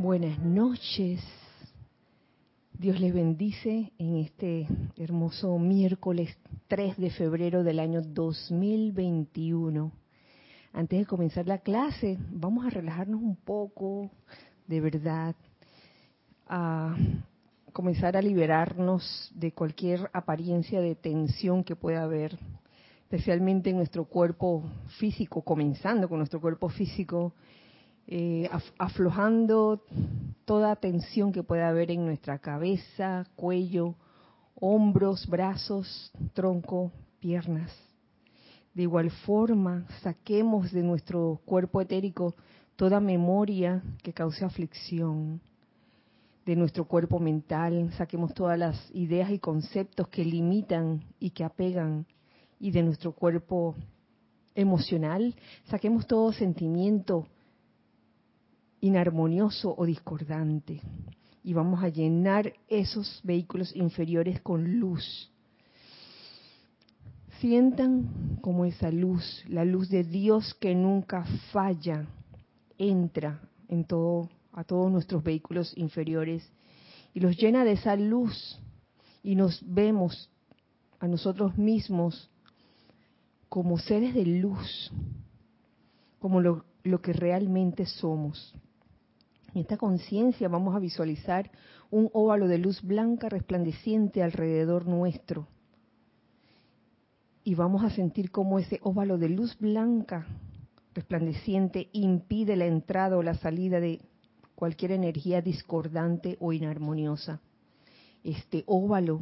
Buenas noches. Dios les bendice en este hermoso miércoles 3 de febrero del año 2021. Antes de comenzar la clase, vamos a relajarnos un poco, de verdad, a comenzar a liberarnos de cualquier apariencia de tensión que pueda haber, especialmente en nuestro cuerpo físico, comenzando con nuestro cuerpo físico eh, aflojando toda tensión que pueda haber en nuestra cabeza, cuello, hombros, brazos, tronco, piernas. De igual forma, saquemos de nuestro cuerpo etérico toda memoria que cause aflicción. De nuestro cuerpo mental, saquemos todas las ideas y conceptos que limitan y que apegan. Y de nuestro cuerpo emocional, saquemos todo sentimiento inarmonioso o discordante. Y vamos a llenar esos vehículos inferiores con luz. Sientan como esa luz, la luz de Dios que nunca falla, entra en todo, a todos nuestros vehículos inferiores y los llena de esa luz y nos vemos a nosotros mismos como seres de luz, como lo, lo que realmente somos. En esta conciencia vamos a visualizar un óvalo de luz blanca resplandeciente alrededor nuestro. Y vamos a sentir cómo ese óvalo de luz blanca resplandeciente impide la entrada o la salida de cualquier energía discordante o inarmoniosa. Este óvalo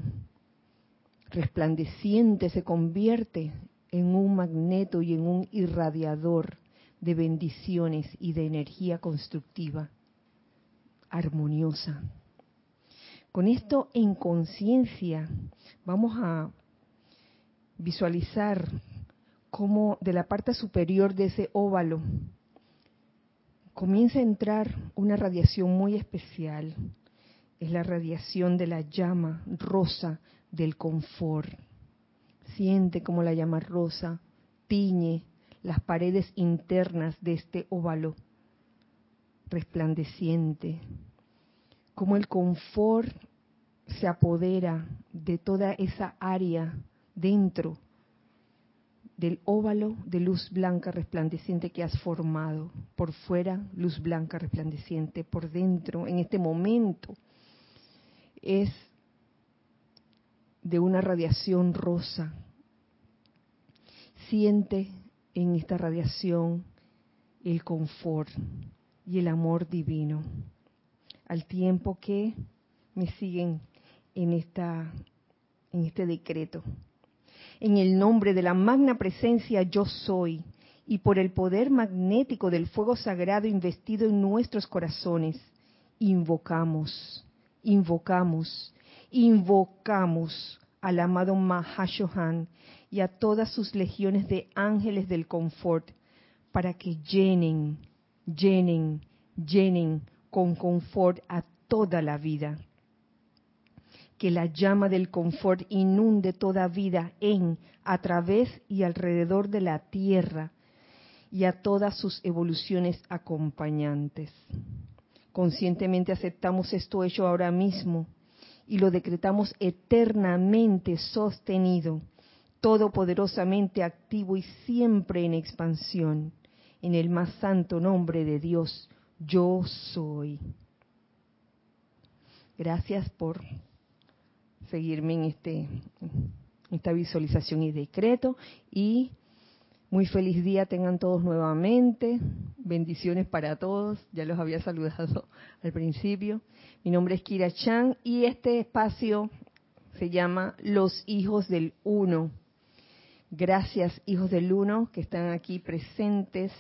resplandeciente se convierte en un magneto y en un irradiador de bendiciones y de energía constructiva armoniosa. Con esto en conciencia vamos a visualizar cómo de la parte superior de ese óvalo comienza a entrar una radiación muy especial. Es la radiación de la llama rosa del confort. Siente como la llama rosa tiñe las paredes internas de este óvalo resplandeciente, como el confort se apodera de toda esa área dentro del óvalo de luz blanca resplandeciente que has formado. Por fuera, luz blanca resplandeciente. Por dentro, en este momento, es de una radiación rosa. Siente en esta radiación el confort, y el amor divino, al tiempo que me siguen en, esta, en este decreto. En el nombre de la magna presencia yo soy, y por el poder magnético del fuego sagrado investido en nuestros corazones, invocamos, invocamos, invocamos al amado Mahashohan y a todas sus legiones de ángeles del confort para que llenen, llenen, llenen con confort a toda la vida. Que la llama del confort inunde toda vida en, a través y alrededor de la tierra y a todas sus evoluciones acompañantes. Conscientemente aceptamos esto hecho ahora mismo y lo decretamos eternamente sostenido, todopoderosamente activo y siempre en expansión en el más santo nombre de Dios, yo soy. Gracias por seguirme en este esta visualización y decreto y muy feliz día tengan todos nuevamente. Bendiciones para todos. Ya los había saludado al principio. Mi nombre es Kira Chan y este espacio se llama Los Hijos del Uno. Gracias, hijos del uno, que están aquí presentes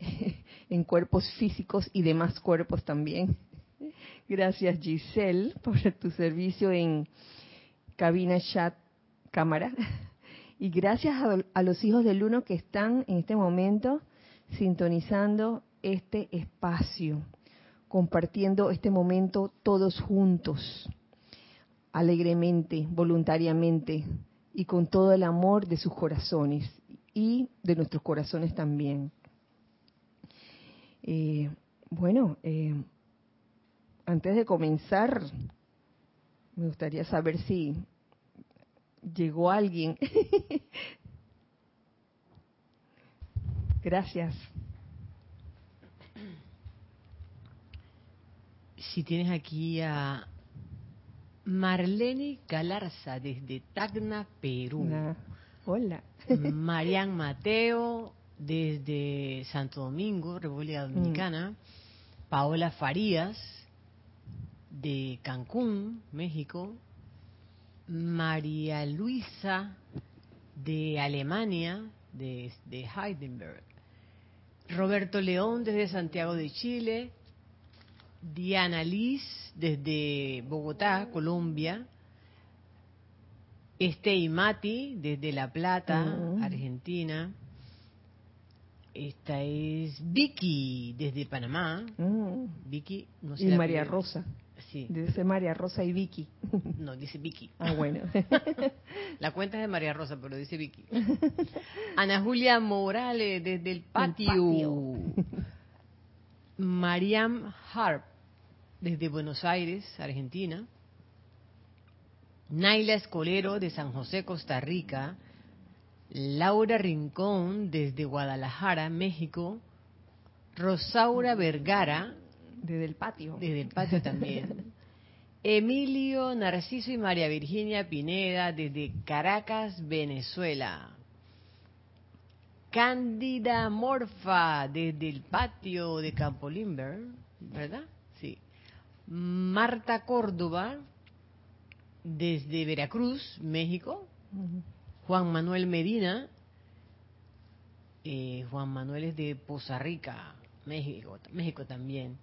en cuerpos físicos y demás cuerpos también. Gracias, Giselle, por tu servicio en cabina, chat, cámara. Y gracias a, los hijos del uno que están en este momento sintonizando este espacio, compartiendo este momento todos juntos, alegremente, voluntariamente, y con todo el amor de sus corazones y de nuestros corazones también. Eh, Bueno, eh, antes de comenzar, me gustaría saber si llegó alguien. Gracias. Si tienes aquí a Marlene Galarza desde Tacna, Perú. Ah, hola. Marian Mateo desde Santo Domingo, República Mm. Dominicana. Paola Farías de Cancún, México. María Luisa de Alemania, de, de Heidelberg. Roberto León desde Santiago de Chile. Diana Liz desde Bogotá, Colombia. Este y Mati desde La Plata, Mm. Argentina. Esta es Vicky desde Panamá. Mm. Vicky, no sé. Y María primera. Rosa. Sí, Dice María Rosa y Vicky. no, dice Vicky. Ah, bueno. La cuenta es de María Rosa, pero dice Vicky. Ana Julia Morales desde el patio. patio. Mariam Harp desde Buenos Aires, Argentina. Naila Escolero de San José, Costa Rica. Laura Rincón desde Guadalajara, México. Rosaura Vergara Desde el patio. desde el patio también. Emilio, Narciso y María Virginia Pineda desde Caracas, Venezuela. Cándida Morfa desde el patio de Campo Limber, ¿verdad? Marta Córdoba desde Veracruz, México. Juan Manuel Medina. eh, Juan Manuel es de Poza Rica, México, México también.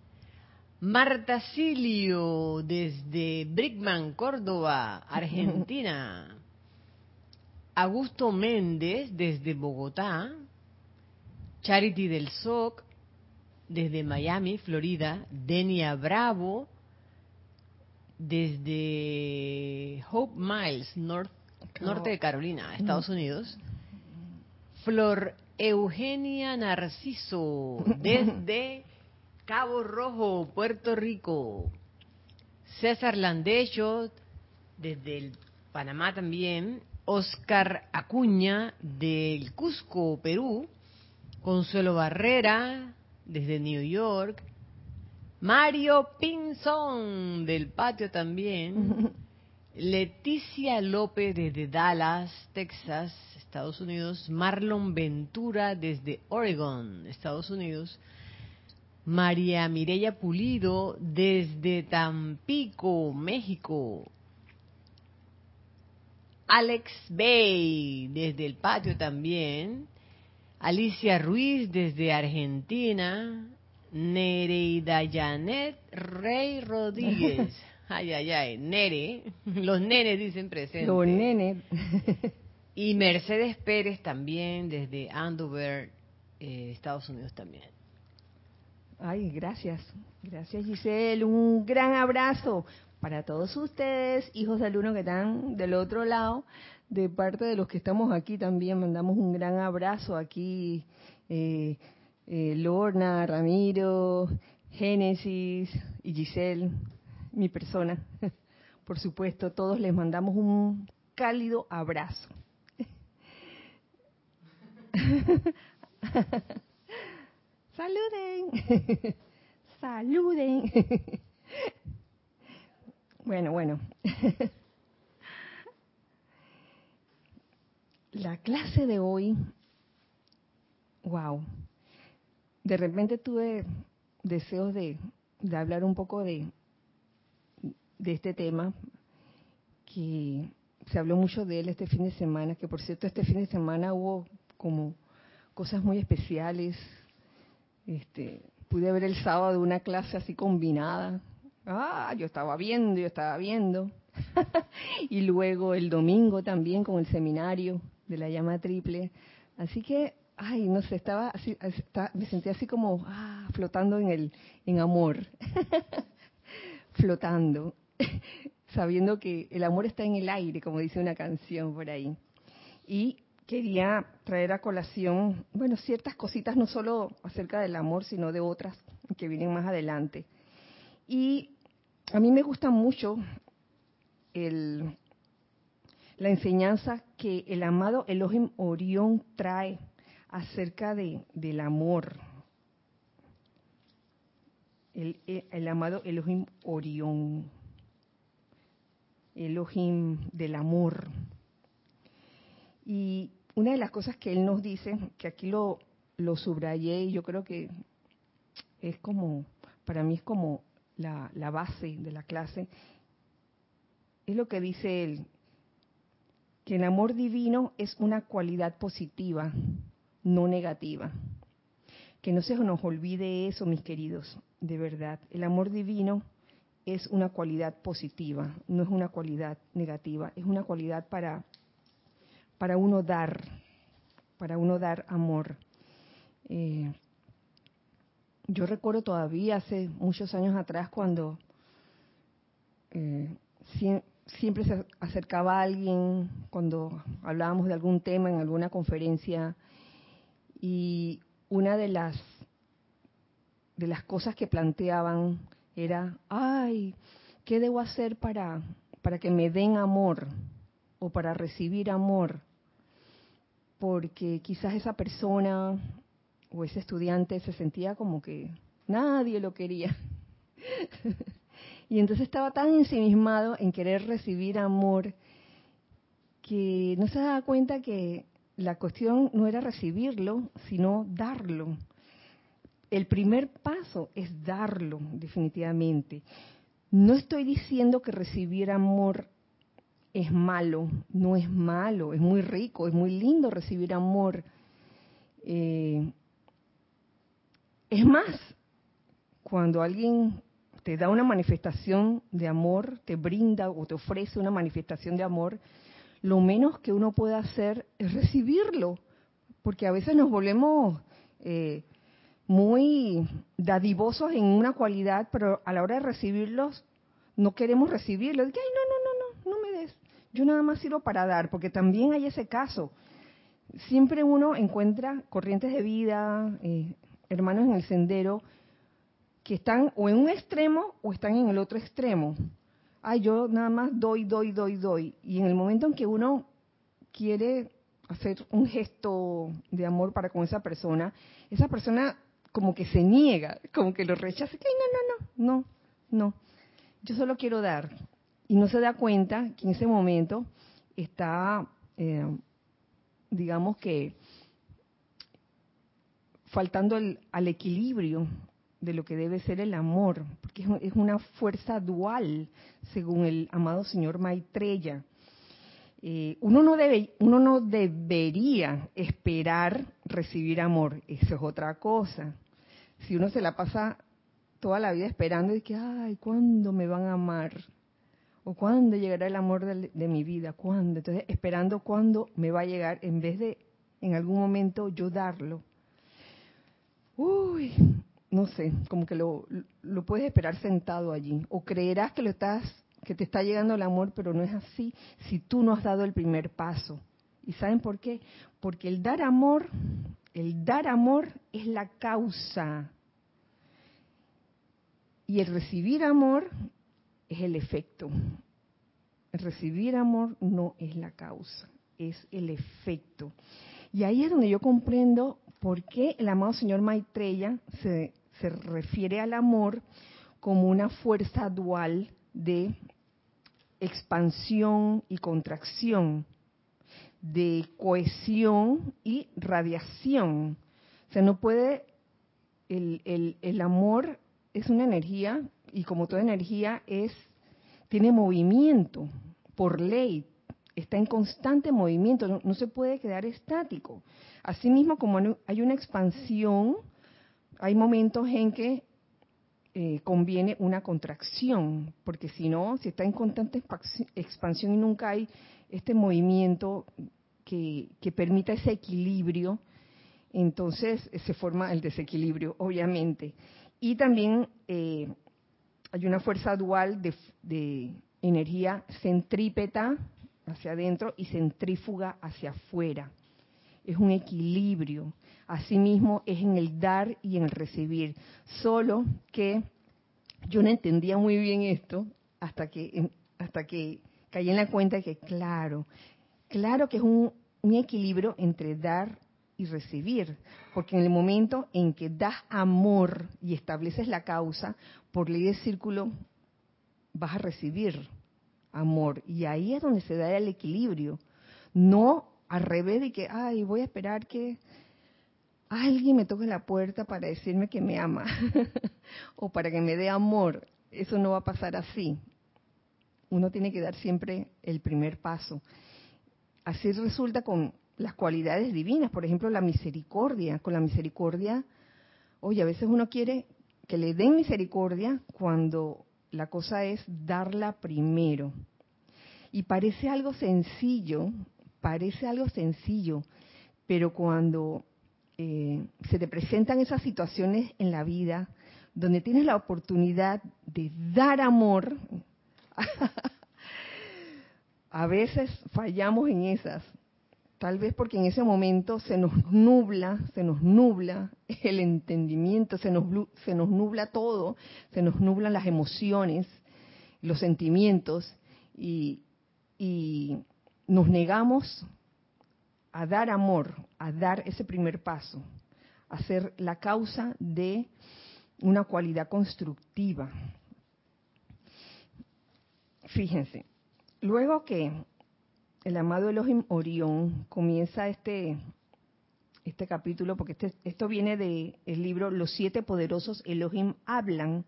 Marta Silio desde Brickman, Córdoba, Argentina. Augusto Méndez desde Bogotá. Charity del SOC desde Miami, Florida. Denia Bravo desde Hope Miles, norte de Carolina, Estados Unidos. Flor Eugenia Narciso desde Cabo Rojo, Puerto Rico. César Landecho desde el Panamá también. Oscar Acuña del Cusco, Perú. Consuelo Barrera desde New York. Mario Pinzón del patio también. Leticia López desde Dallas, Texas, Estados Unidos. Marlon Ventura desde Oregon, Estados Unidos. María Mireya Pulido desde Tampico, México. Alex Bay desde el patio también. Alicia Ruiz desde Argentina. Nereida Janet Rey Rodríguez. Ay, ay, ay. Nere. Los nenes dicen presente. Los nenes. Y Mercedes Pérez también desde Andover, eh, Estados Unidos también. Ay, gracias. Gracias, Giselle. Un gran abrazo para todos ustedes, hijos del uno que están del otro lado. De parte de los que estamos aquí también, mandamos un gran abrazo aquí. eh, eh, Lorna, Ramiro, Génesis y Giselle, mi persona. Por supuesto, todos les mandamos un cálido abrazo. Saluden. Saluden. Bueno, bueno. La clase de hoy, wow. De repente tuve deseos de, hablar un poco de, de este tema, que se habló mucho de él este fin de semana, que por cierto este fin de semana hubo como cosas muy especiales. Este, pude ver el sábado una clase así combinada. Ah, yo estaba viendo, yo estaba viendo. y luego el domingo también con el seminario de la llama triple. Así que, ay, no sé, estaba así, me sentía así como ah, flotando en el en amor. flotando, sabiendo que el amor está en el aire, como dice una canción por ahí. Y quería traer a colación, bueno, ciertas cositas, no solo acerca del amor, sino de otras que vienen más adelante. Y a mí me gusta mucho el, la enseñanza que el amado Elohim Orión trae acerca de, del amor. El, el, amado Elohim Orión. Elohim del amor. Y una de las cosas que él nos dice, que aquí lo, subrayé y yo creo que es como, para mí es como la base de la clase, es lo que dice él, que el amor divino es una cualidad positiva, no negativa. Que no se nos olvide eso, mis queridos, de verdad. El amor divino es una cualidad positiva, no es una cualidad negativa, es una cualidad para, para uno dar, para uno dar amor. Eh, yo recuerdo todavía hace muchos años atrás cuando eh, siempre se acercaba alguien cuando hablábamos de algún tema en alguna conferencia y una de las de las cosas que planteaban era, ay, ¿qué debo hacer para para que me den amor o para recibir amor? Porque quizás esa persona o ese estudiante se sentía como que nadie lo quería. Y entonces estaba tan ensimismado en querer recibir amor que no se daba cuenta que la cuestión no era recibirlo, sino darlo. El primer paso es darlo, definitivamente. No estoy diciendo que recibir amor es malo, no es malo, es muy rico, es muy lindo recibir amor. Eh, es más, cuando alguien te da una manifestación de amor, te brinda o te ofrece una manifestación de amor, lo menos que uno puede hacer es recibirlo, porque a veces nos volvemos eh, muy dadivosos en una cualidad, pero a la hora de recibirlos no queremos recibirlo. Ay, no, no, no, no, no me des. Yo nada más sirvo para dar, porque también hay ese caso. Siempre uno encuentra corrientes de vida, eh, hermanos en el sendero, que están o en un extremo o están en el otro extremo. Ay, yo nada más doy, doy, doy, doy. Y en el momento en que uno quiere hacer un gesto de amor para con esa persona, esa persona como que se niega, como que lo rechaza. Que no, no, no, no, no. Yo solo quiero dar. Y no se da cuenta que en ese momento está, eh, digamos que, faltando al equilibrio de lo que debe ser el amor, porque es una fuerza dual, según el amado señor Maitreya. Eh, uno, no debe, uno no debería esperar recibir amor, eso es otra cosa. Si uno se la pasa toda la vida esperando y que, ay, ¿cuándo me van a amar? ¿O cuándo llegará el amor de, de mi vida? ¿Cuándo? Entonces, esperando cuándo me va a llegar en vez de en algún momento yo darlo. Uy, no sé, como que lo, lo puedes esperar sentado allí. O creerás que lo estás, que te está llegando el amor, pero no es así si tú no has dado el primer paso. ¿Y saben por qué? Porque el dar amor, el dar amor es la causa. Y el recibir amor es el efecto. El recibir amor no es la causa, es el efecto. Y ahí es donde yo comprendo por qué el amado señor Maitreya se se refiere al amor como una fuerza dual de expansión y contracción, de cohesión y radiación. O sea, no puede, el, el, el amor es una energía y como toda energía es, tiene movimiento por ley, está en constante movimiento, no, no se puede quedar estático. Asimismo, como hay una expansión, hay momentos en que eh, conviene una contracción, porque si no, si está en constante expansión y nunca hay este movimiento que, permita ese equilibrio, entonces se forma el desequilibrio, obviamente. Y también eh, hay una fuerza dual de, de energía centrípeta hacia adentro y centrífuga hacia afuera. Es un equilibrio. Asimismo es en el dar y en el recibir. Solo que yo no entendía muy bien esto hasta que, hasta que caí en la cuenta de que, claro, claro que es un, un equilibrio entre dar y recibir, porque en el momento en que das amor y estableces la causa, por ley de círculo vas a recibir amor. Y ahí es donde se da el equilibrio. No al revés de que, ay, voy a esperar que alguien me toque la puerta para decirme que me ama o para que me dé amor. Eso no va a pasar así. Uno tiene que dar siempre el primer paso. Así resulta con las cualidades divinas, por ejemplo, la misericordia. Con la misericordia, oye, a veces uno quiere que le den misericordia cuando la cosa es darla primero. Y parece algo sencillo, parece algo sencillo, pero cuando eh, se te presentan esas situaciones en la vida donde tienes la oportunidad de dar amor, a veces fallamos en esas. Tal vez porque en ese momento se nos nubla, se nos nubla el entendimiento, se nos, se nos nubla todo, se nos nublan las emociones, los sentimientos y, y nos negamos a dar amor, a dar ese primer paso, a ser la causa de una cualidad constructiva. Fíjense, luego que el amado Elohim Orión comienza este este capítulo porque este, esto viene del libro Los siete poderosos Elohim hablan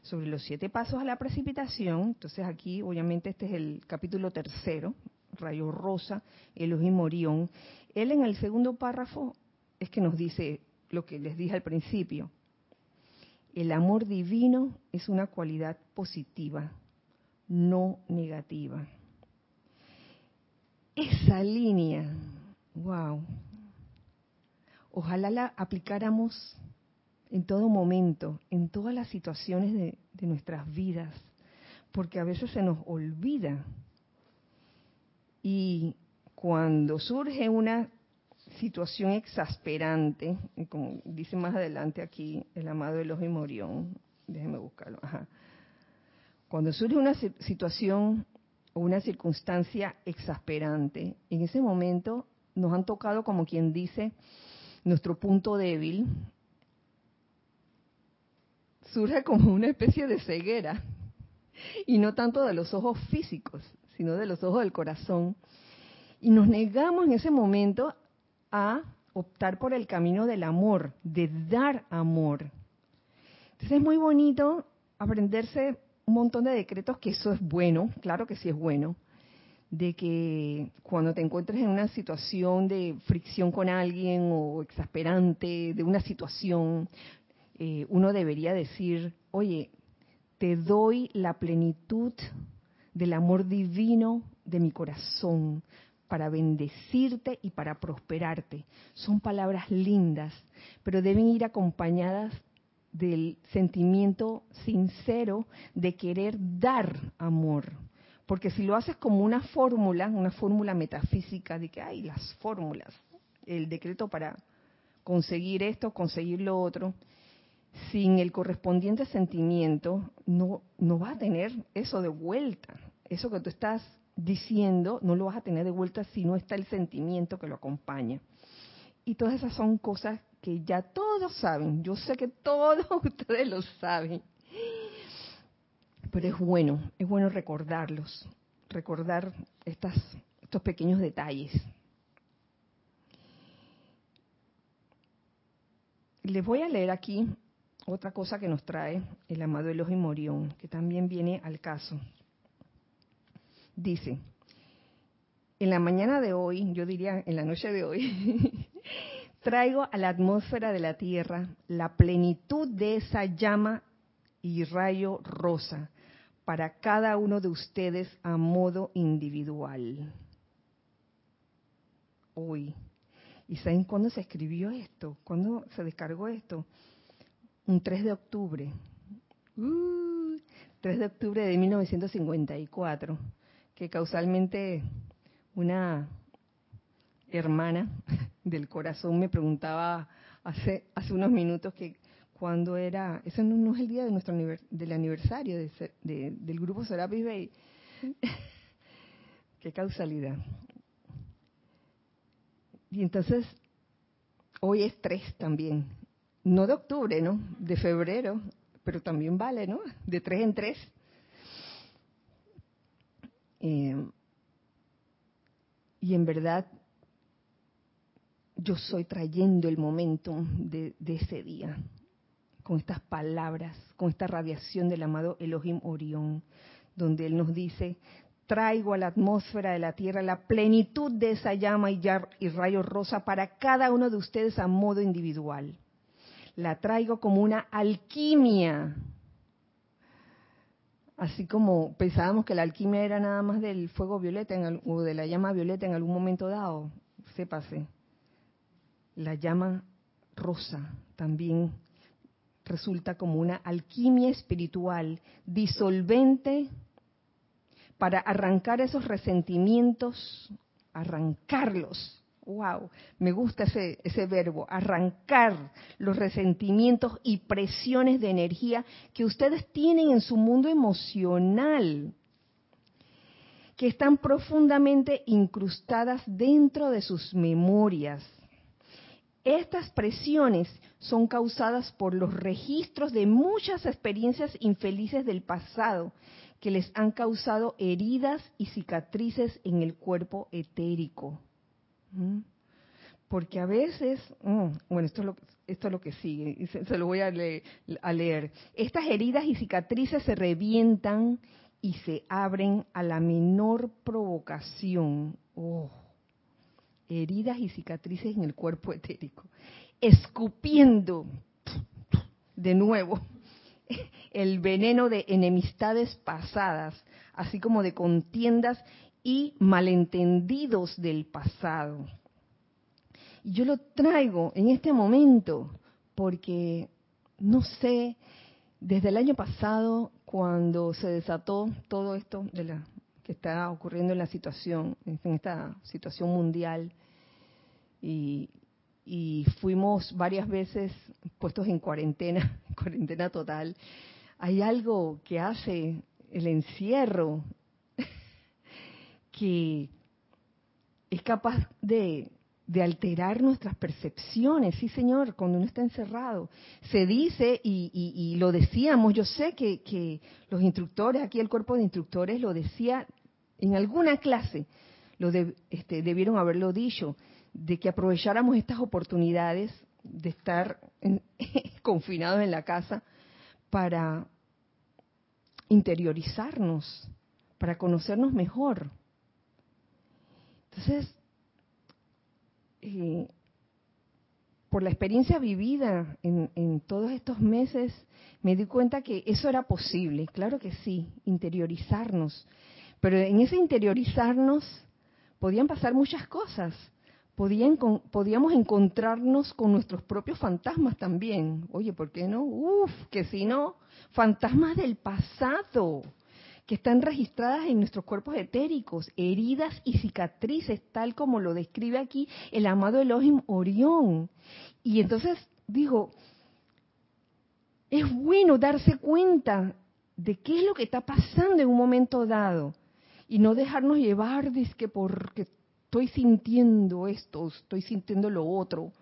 sobre los siete pasos a la precipitación. Entonces aquí obviamente este es el capítulo tercero, rayo rosa, Elohim Orión. Él en el segundo párrafo es que nos dice lo que les dije al principio. El amor divino es una cualidad positiva, no negativa esa línea, wow, ojalá la aplicáramos en todo momento, en todas las situaciones de, nuestras vidas, porque a veces se nos olvida. Y cuando surge una situación exasperante, como dice más adelante aquí el amado Elohim Morión, déjeme buscarlo, cuando surge una situación o una circunstancia exasperante, en ese momento nos han tocado, como quien dice, nuestro punto débil, surge como una especie de ceguera, y no tanto de los ojos físicos, sino de los ojos del corazón. Y nos negamos en ese momento a optar por el camino del amor, de dar amor. Entonces es muy bonito aprenderse un montón de decretos que eso es bueno, claro que sí es bueno, de que cuando te encuentres en una situación de fricción con alguien o exasperante, de una situación, eh, uno debería decir, oye, te doy la plenitud del amor divino de mi corazón para bendecirte y para prosperarte. Son palabras lindas, pero deben ir acompañadas del sentimiento sincero de querer dar amor. Porque si lo haces como una fórmula, una fórmula metafísica de que hay las fórmulas, el decreto para conseguir esto, conseguir lo otro, sin el correspondiente sentimiento, no, no vas a tener eso de vuelta. Eso que tú estás diciendo, no lo vas a tener de vuelta si no está el sentimiento que lo acompaña. Y todas esas son cosas que ya todos saben. Yo sé que todos ustedes lo saben. Pero es bueno, es bueno recordarlos, recordar estas, estos pequeños detalles. Les voy a leer aquí otra cosa que nos trae el amado Elohim Morión, que también viene al caso. Dice, en la mañana de hoy, yo diría en la noche de hoy, traigo a la atmósfera de la Tierra la plenitud de esa llama y rayo rosa para cada uno de ustedes a modo individual. Hoy. ¿Y saben cuándo se escribió esto? ¿Cuándo se descargó esto? Un 3 de octubre. 3 uh, de octubre de 1954, que causalmente una hermana del corazón me preguntaba hace, hace unos minutos que cuando era, eso no, es el día de nuestro del aniversario del grupo Serapis Bay. Qué causalidad. Y entonces, hoy es 3 también. No de octubre, ¿no? De febrero, pero también vale, ¿no? De tres en tres. Eh, y en verdad, yo soy trayendo el momento de, ese día, con estas palabras, con esta radiación del amado Elohim Orión, donde él nos dice, traigo a la atmósfera de la Tierra la plenitud de esa llama y, y rayo rosa para cada uno de ustedes a modo individual. La traigo como una alquimia. Así como pensábamos que la alquimia era nada más del fuego violeta o de la llama violeta en algún momento dado, sépase. La llama rosa también resulta como una alquimia espiritual disolvente para arrancar esos resentimientos, arrancarlos. Wow, me gusta ese, verbo, arrancar los resentimientos y presiones de energía que ustedes tienen en su mundo emocional, que están profundamente incrustadas dentro de sus memorias. Estas presiones son causadas por los registros de muchas experiencias infelices del pasado que les han causado heridas y cicatrices en el cuerpo etérico. Porque a veces, mm, bueno, esto es, lo, que sigue, se, lo voy a, a leer. Estas heridas y cicatrices se revientan y se abren a la menor provocación. Oh, heridas y cicatrices en el cuerpo etérico. Escupiendo de nuevo el veneno de enemistades pasadas, así como de contiendas y malentendidos del pasado. Y yo lo traigo en este momento porque, no sé, desde el año pasado, cuando se desató todo esto de la, que está ocurriendo en la situación, en esta situación mundial, y, y fuimos varias veces puestos en cuarentena, cuarentena total, hay algo que hace el encierro que es capaz de, alterar nuestras percepciones, sí señor, cuando uno está encerrado. Se dice, y, lo decíamos, yo sé que, los instructores, aquí el cuerpo de instructores lo decía en alguna clase, lo este, debieron haberlo dicho, de que aprovecháramos estas oportunidades de estar confinados en la casa para interiorizarnos, para conocernos mejor. Entonces, por la experiencia vivida en, en, todos estos meses, me di cuenta que eso era posible, claro que sí, interiorizarnos. Pero en ese interiorizarnos podían pasar muchas cosas podíamos encontrarnos con nuestros propios fantasmas también. Oye, ¿por qué no? Uf, que si no, fantasmas del pasado, que están registradas en nuestros cuerpos etéricos, heridas y cicatrices, tal como lo describe aquí el amado Elohim Orión. Y entonces digo, es bueno darse cuenta de qué es lo que está pasando en un momento dado y no dejarnos llevar que porque estoy sintiendo esto, estoy sintiendo lo otro.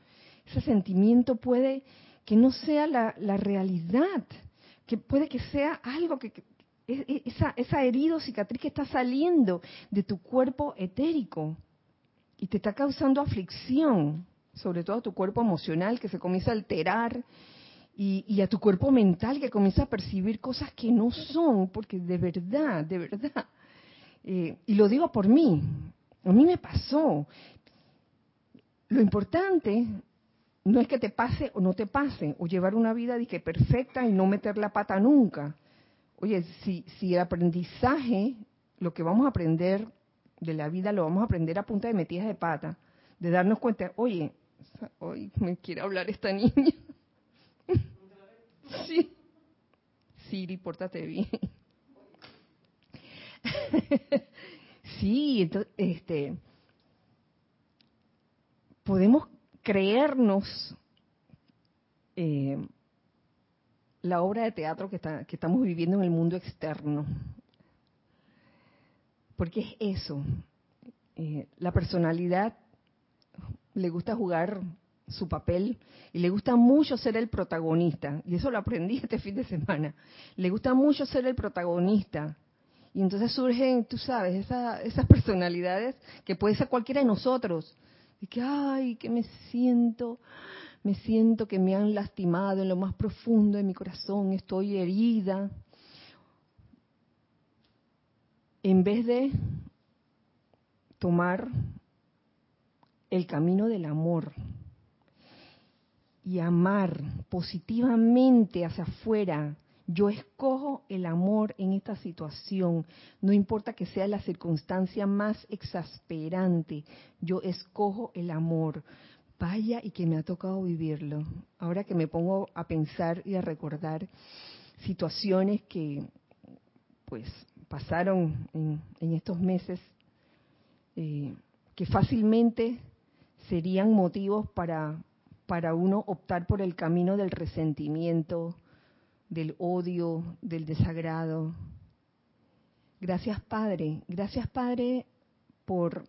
Ese sentimiento puede que no sea la, realidad, que puede que sea algo que, esa, esa herida o cicatriz que está saliendo de tu cuerpo etérico y te está causando aflicción, sobre todo a tu cuerpo emocional que se comienza a alterar y, a tu cuerpo mental que comienza a percibir cosas que no son, porque de verdad, de verdad, eh, y lo digo por mí, a mí me pasó. Lo importante no es que te pase o no te pase, o llevar una vida de perfecta y no meter la pata nunca. Oye, si, si el aprendizaje, lo que vamos a aprender de la vida, lo vamos a aprender a punta de metidas de pata, de darnos cuenta, oye, hoy me quiere hablar esta niña. sí. Siri, pórtate bien. Sí, este, podemos creernos eh, la obra de teatro que, que estamos viviendo en el mundo externo. Porque es eso. Eh, la personalidad le gusta jugar su papel y le gusta mucho ser el protagonista. Y eso lo aprendí este fin de semana. Le gusta mucho ser el protagonista. Y entonces surgen, tú sabes, esas personalidades que puede ser cualquiera de nosotros. Y que, ay, que me siento, me siento que me han lastimado en lo más profundo de mi corazón, estoy herida. En vez de tomar el camino del amor y amar positivamente hacia afuera, yo escojo el amor en esta situación, no importa que sea la circunstancia más exasperante, yo escojo el amor. Vaya y que me ha tocado vivirlo. Ahora que me pongo a pensar y a recordar situaciones que pues pasaron en, estos meses, eh, que fácilmente serían motivos para, para uno optar por el camino del resentimiento, del odio, del desagrado. Gracias Padre, gracias Padre por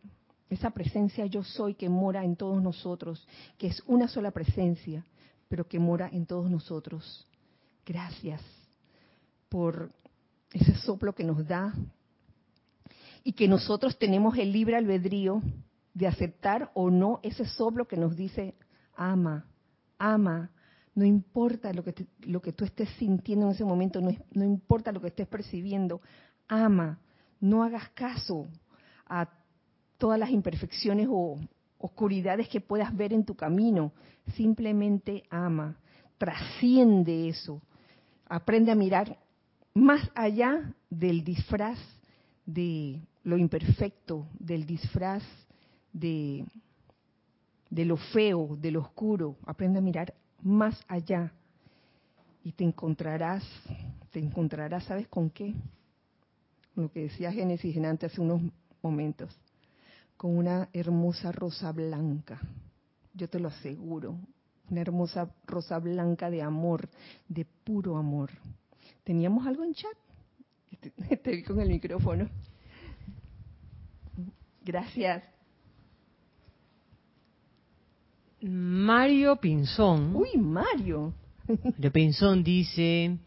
esa presencia yo soy que mora en todos nosotros, que es una sola presencia, pero que mora en todos nosotros. Gracias por ese soplo que nos da y que nosotros tenemos el libre albedrío de aceptar o no ese soplo que nos dice ama, ama, no importa lo que, lo que tú estés sintiendo en ese momento, no, no importa lo que estés percibiendo, ama, no hagas caso a todas las imperfecciones o oscuridades que puedas ver en tu camino, simplemente ama, trasciende eso, aprende a mirar más allá del disfraz de lo imperfecto, del disfraz de, de lo feo, de lo oscuro, aprende a mirar más allá y te encontrarás, te encontrarás, ¿sabes con qué? Lo que decía Génesis en antes hace unos momentos, con una hermosa rosa blanca, yo te lo aseguro, una hermosa rosa blanca de amor, de puro amor. ¿Teníamos algo en chat? Te, te vi con el micrófono. Gracias. Mario Pinzón. Uy, Mario. Mario Pinzón dice,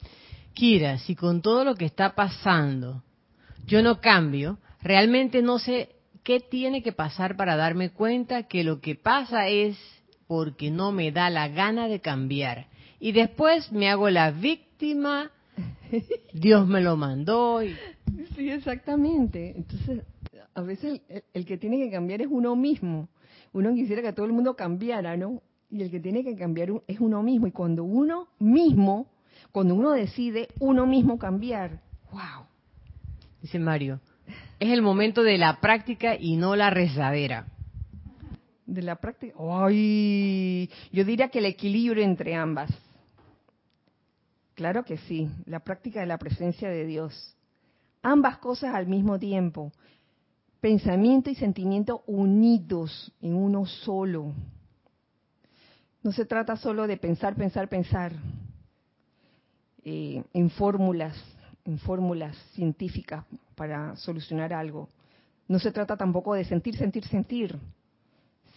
Kira, si con todo lo que está pasando yo no cambio, realmente no sé qué tiene que pasar para darme cuenta que lo que pasa es porque no me da la gana de cambiar. Y después me hago la víctima, Dios me lo mandó. Y... Sí, exactamente. Entonces, a veces el que tiene que cambiar es uno mismo uno quisiera que todo el mundo cambiara, ¿no? Y el que tiene que cambiar es uno mismo. Y cuando uno mismo, cuando uno decide uno mismo cambiar, wow. Dice Mario, es el momento de la práctica y no la rezadera. De la práctica, ay, yo diría que el equilibrio entre ambas. Claro que sí, la práctica de la presencia de Dios. Ambas cosas al mismo tiempo pensamiento y sentimiento unidos en uno solo. No se trata solo de pensar, pensar, pensar eh, en fórmulas, en fórmulas científicas para solucionar algo. No se trata tampoco de sentir, sentir, sentir,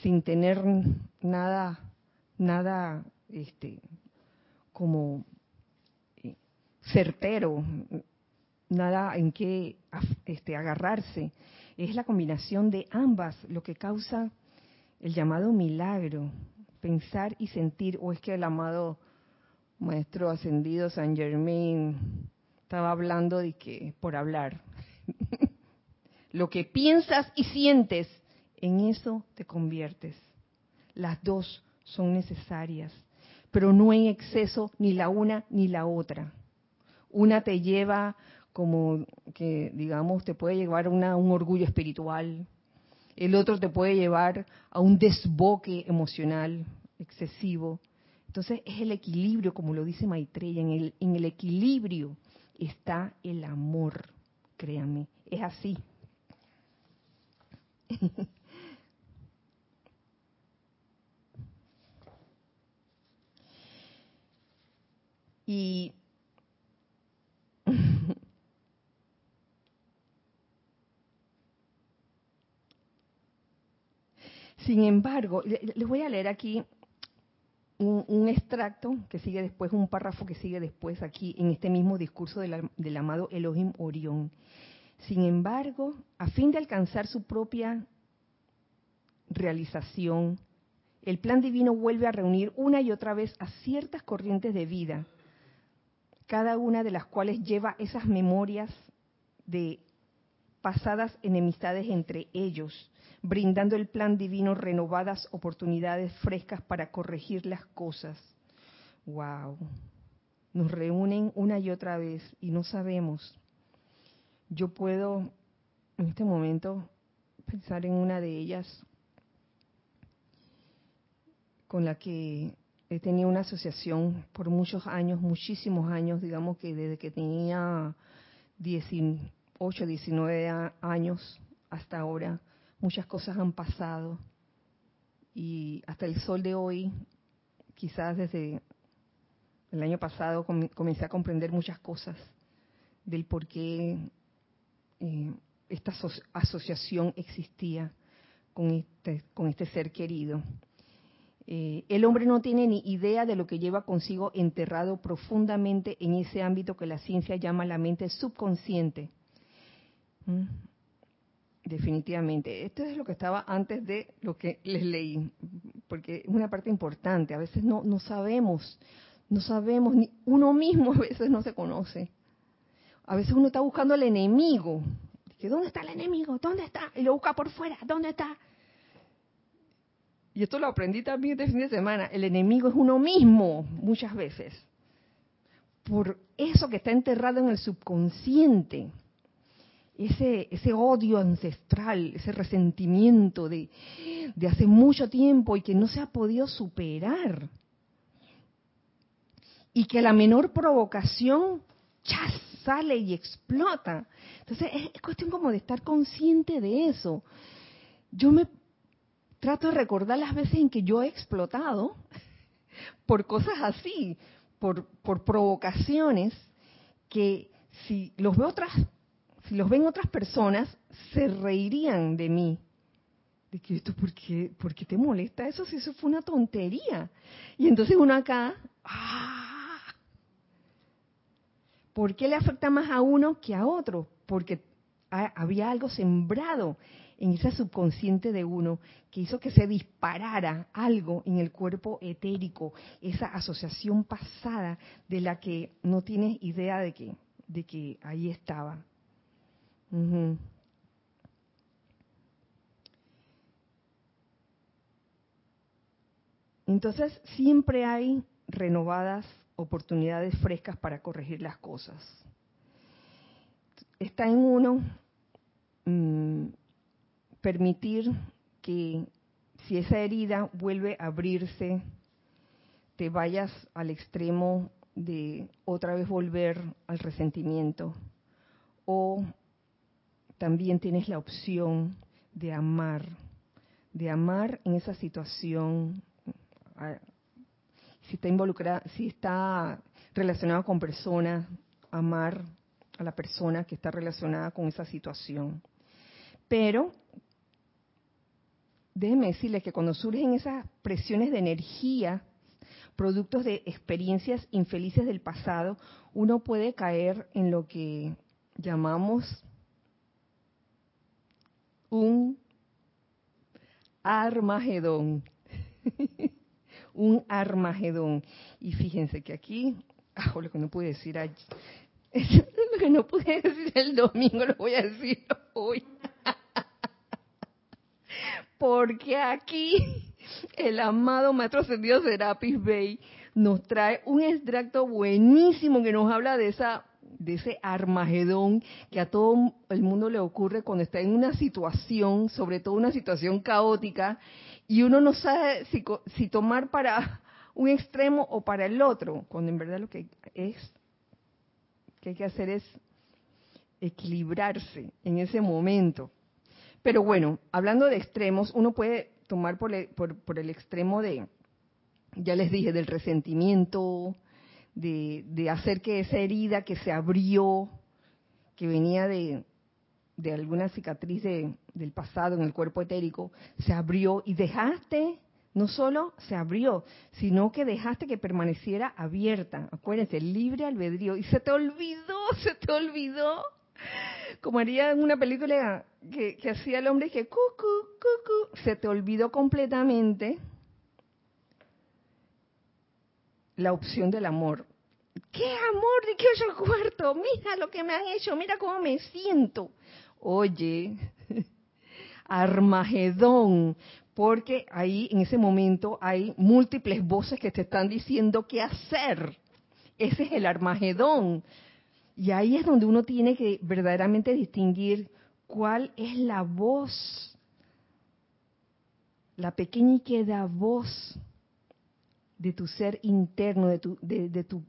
sin tener nada, nada, este, como eh, certero, nada en qué este, agarrarse es la combinación de ambas lo que causa el llamado milagro, pensar y sentir, o es que el amado maestro ascendido San Germain estaba hablando de que por hablar. lo que piensas y sientes, en eso te conviertes. Las dos son necesarias, pero no en exceso ni la una ni la otra. Una te lleva como que, digamos, te puede llevar a un orgullo espiritual, el otro te puede llevar a un desboque emocional excesivo. Entonces es el equilibrio, como lo dice Maitreya, en el, en el equilibrio está el amor, créanme, es así. y Sin embargo, les voy a leer aquí un, extracto que sigue después, un párrafo que sigue después aquí en este mismo discurso del, amado Elohim Orión. Sin embargo, a fin de alcanzar su propia realización, el plan divino vuelve a reunir una y otra vez a ciertas corrientes de vida, cada una de las cuales lleva esas memorias de pasadas enemistades entre ellos, brindando el plan divino renovadas oportunidades frescas para corregir las cosas. Wow. Nos reúnen una y otra vez y no sabemos. Yo puedo en este momento pensar en una de ellas con la que he tenido una asociación por muchos años, muchísimos años, digamos que desde que tenía 18, 19 años hasta ahora, muchas cosas han pasado y hasta el sol de hoy, quizás desde el año pasado comencé a comprender muchas cosas del por qué eh, esta asociación existía con este, con este ser querido. Eh, el hombre no tiene ni idea de lo que lleva consigo enterrado profundamente en ese ámbito que la ciencia llama la mente subconsciente. ¿Mm? Definitivamente. Esto es lo que estaba antes de lo que les leí, porque es una parte importante. A veces no, no sabemos, no sabemos, ni uno mismo a veces no se conoce. A veces uno está buscando al enemigo. ¿Dónde está el enemigo? ¿Dónde está? Y lo busca por fuera. ¿Dónde está? Y esto lo aprendí también este fin de semana. El enemigo es uno mismo muchas veces. Por eso que está enterrado en el subconsciente ese, ese odio ancestral, ese resentimiento de, de hace mucho tiempo y que no se ha podido superar. Y que la menor provocación ya sale y explota. Entonces es, cuestión como de estar consciente de eso. Yo me trato de recordar las veces en que yo he explotado por cosas así, por, por provocaciones que si los veo otras si los ven otras personas, se reirían de mí. De que esto, ¿por qué, ¿por qué te molesta eso si eso fue una tontería? Y entonces uno acá, ¡ah! ¿Por qué le afecta más a uno que a otro? Porque había algo sembrado en ese subconsciente de uno que hizo que se disparara algo en el cuerpo etérico, esa asociación pasada de la que no tienes idea de que, de que ahí estaba. Entonces, siempre hay renovadas oportunidades frescas para corregir las cosas. Está en uno mm, permitir que si esa herida vuelve a abrirse, te vayas al extremo de otra vez volver al resentimiento o también tienes la opción de amar, de amar en esa situación, si está involucrada, si está relacionada con personas, amar a la persona que está relacionada con esa situación. Pero déjenme decirles que cuando surgen esas presiones de energía, productos de experiencias infelices del pasado, uno puede caer en lo que llamamos un Armagedón. un Armagedón. Y fíjense que aquí, ah, lo que no pude decir ayer, lo que no pude decir el domingo, lo voy a decir hoy. Porque aquí el amado Maestro Ascendido Serapis Bey nos trae un extracto buenísimo que nos habla de esa de ese Armagedón que a todo el mundo le ocurre cuando está en una situación, sobre todo una situación caótica, y uno no sabe si, si tomar para un extremo o para el otro, cuando en verdad lo que es que hay que hacer es equilibrarse en ese momento. Pero bueno, hablando de extremos, uno puede tomar por el, por el extremo de, ya les dije, del resentimiento, de, de hacer que esa herida que se abrió, que venía de, de alguna cicatriz de, del pasado en el cuerpo etérico, se abrió y dejaste, no solo se abrió, sino que dejaste que permaneciera abierta. Acuérdense, libre albedrío. Y se te olvidó, se te olvidó. Como haría en una película que, que hacía el hombre que cucu, cucu, se te olvidó completamente la opción del amor. ¿Qué amor? ¿De qué ocho cuarto? Mira lo que me han hecho, mira cómo me siento. Oye, Armagedón, porque ahí en ese momento hay múltiples voces que te están diciendo qué hacer. Ese es el Armagedón. Y ahí es donde uno tiene que verdaderamente distinguir cuál es la voz, la pequeña y queda voz de tu ser interno, de tu, de, tu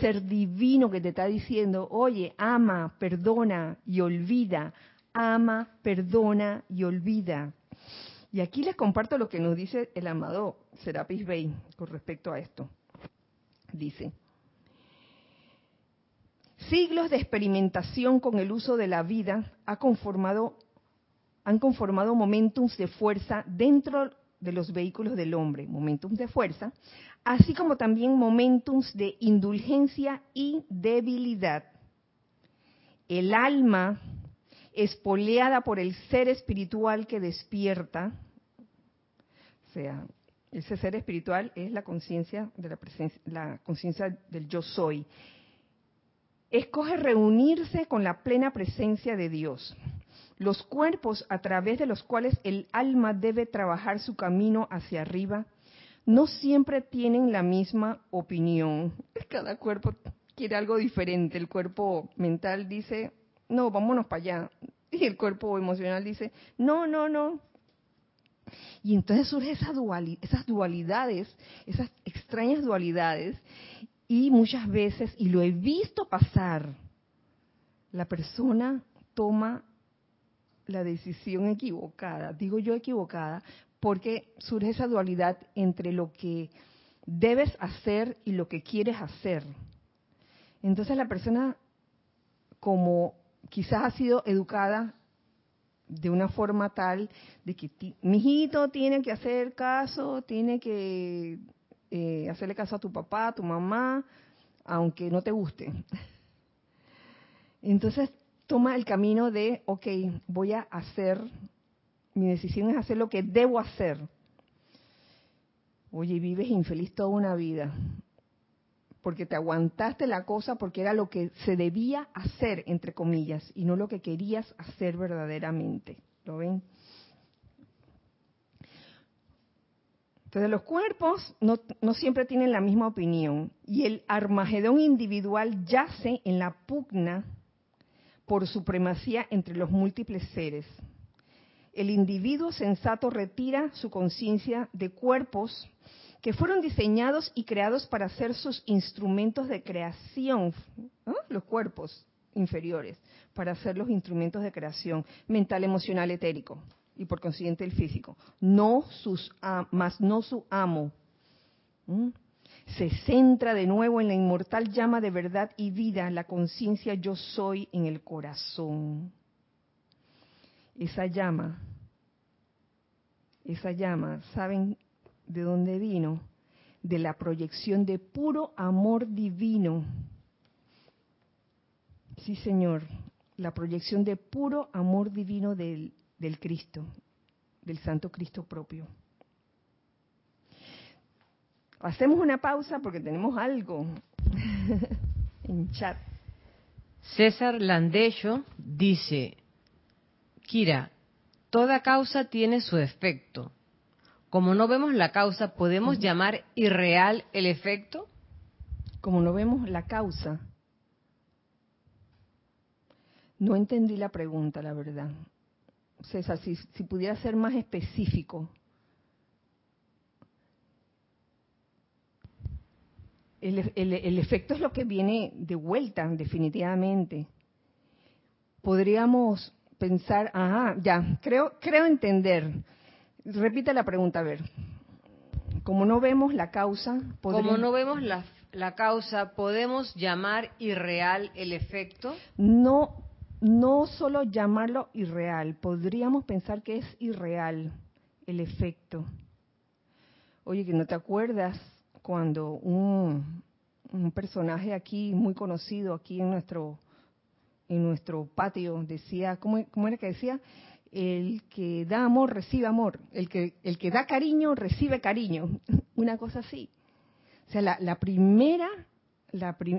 ser divino que te está diciendo, oye, ama, perdona y olvida, ama, perdona y olvida. Y aquí les comparto lo que nos dice el amado Serapis Bey con respecto a esto. Dice, siglos de experimentación con el uso de la vida ha conformado, han conformado momentums de fuerza dentro de los vehículos del hombre, momentums de fuerza, así como también momentums de indulgencia y debilidad. El alma, espoleada por el ser espiritual que despierta, o sea, ese ser espiritual es la conciencia de la presencia, la conciencia del yo soy. Escoge reunirse con la plena presencia de Dios. Los cuerpos a través de los cuales el alma debe trabajar su camino hacia arriba no siempre tienen la misma opinión. Cada cuerpo quiere algo diferente. El cuerpo mental dice, no, vámonos para allá. Y el cuerpo emocional dice, no, no, no. Y entonces surgen esa esas dualidades, esas extrañas dualidades. Y muchas veces, y lo he visto pasar, la persona toma la decisión equivocada, digo yo equivocada, porque surge esa dualidad entre lo que debes hacer y lo que quieres hacer. Entonces la persona, como quizás ha sido educada de una forma tal de que mi hijito tiene que hacer caso, tiene que eh, hacerle caso a tu papá, a tu mamá, aunque no te guste. Entonces toma el camino de, ok, voy a hacer mi decisión es hacer lo que debo hacer. Oye, vives infeliz toda una vida, porque te aguantaste la cosa porque era lo que se debía hacer, entre comillas, y no lo que querías hacer verdaderamente. ¿Lo ven? Entonces los cuerpos no, no, siempre tienen la misma opinión y el armagedón individual yace en la pugna por supremacía entre los múltiples seres. El individuo sensato retira su conciencia de cuerpos que fueron diseñados y creados para ser sus instrumentos de creación, los cuerpos inferiores, para ser los instrumentos de creación mental, emocional, etérico y por consiguiente el físico, no sus más no su amo. Se centra de nuevo en la inmortal llama de verdad y vida, la conciencia yo soy en el corazón esa llama, esa llama, ¿saben de dónde vino? De la proyección de puro amor divino. Sí, Señor, la proyección de puro amor divino del, del Cristo, del Santo Cristo propio. Hacemos una pausa porque tenemos algo en chat. César Landello dice, Kira, toda causa tiene su efecto. Como no vemos la causa, ¿podemos llamar irreal el efecto? Como no vemos la causa. No entendí la pregunta, la verdad. César, si, si pudiera ser más específico. El, el, efecto es lo que viene de vuelta, definitivamente. Podríamos pensar, ajá, ya, creo, creo entender. Repite la pregunta, a ver. Como no vemos la causa, como no vemos la, la causa, ¿podemos llamar irreal el efecto? No, no solo llamarlo irreal, podríamos pensar que es irreal el efecto. Oye, que no te acuerdas cuando un, un personaje aquí muy conocido aquí en nuestro en nuestro patio decía, ¿cómo, era que decía? El que da amor recibe amor, el que el que da cariño recibe cariño, una cosa así. O sea, la, la primera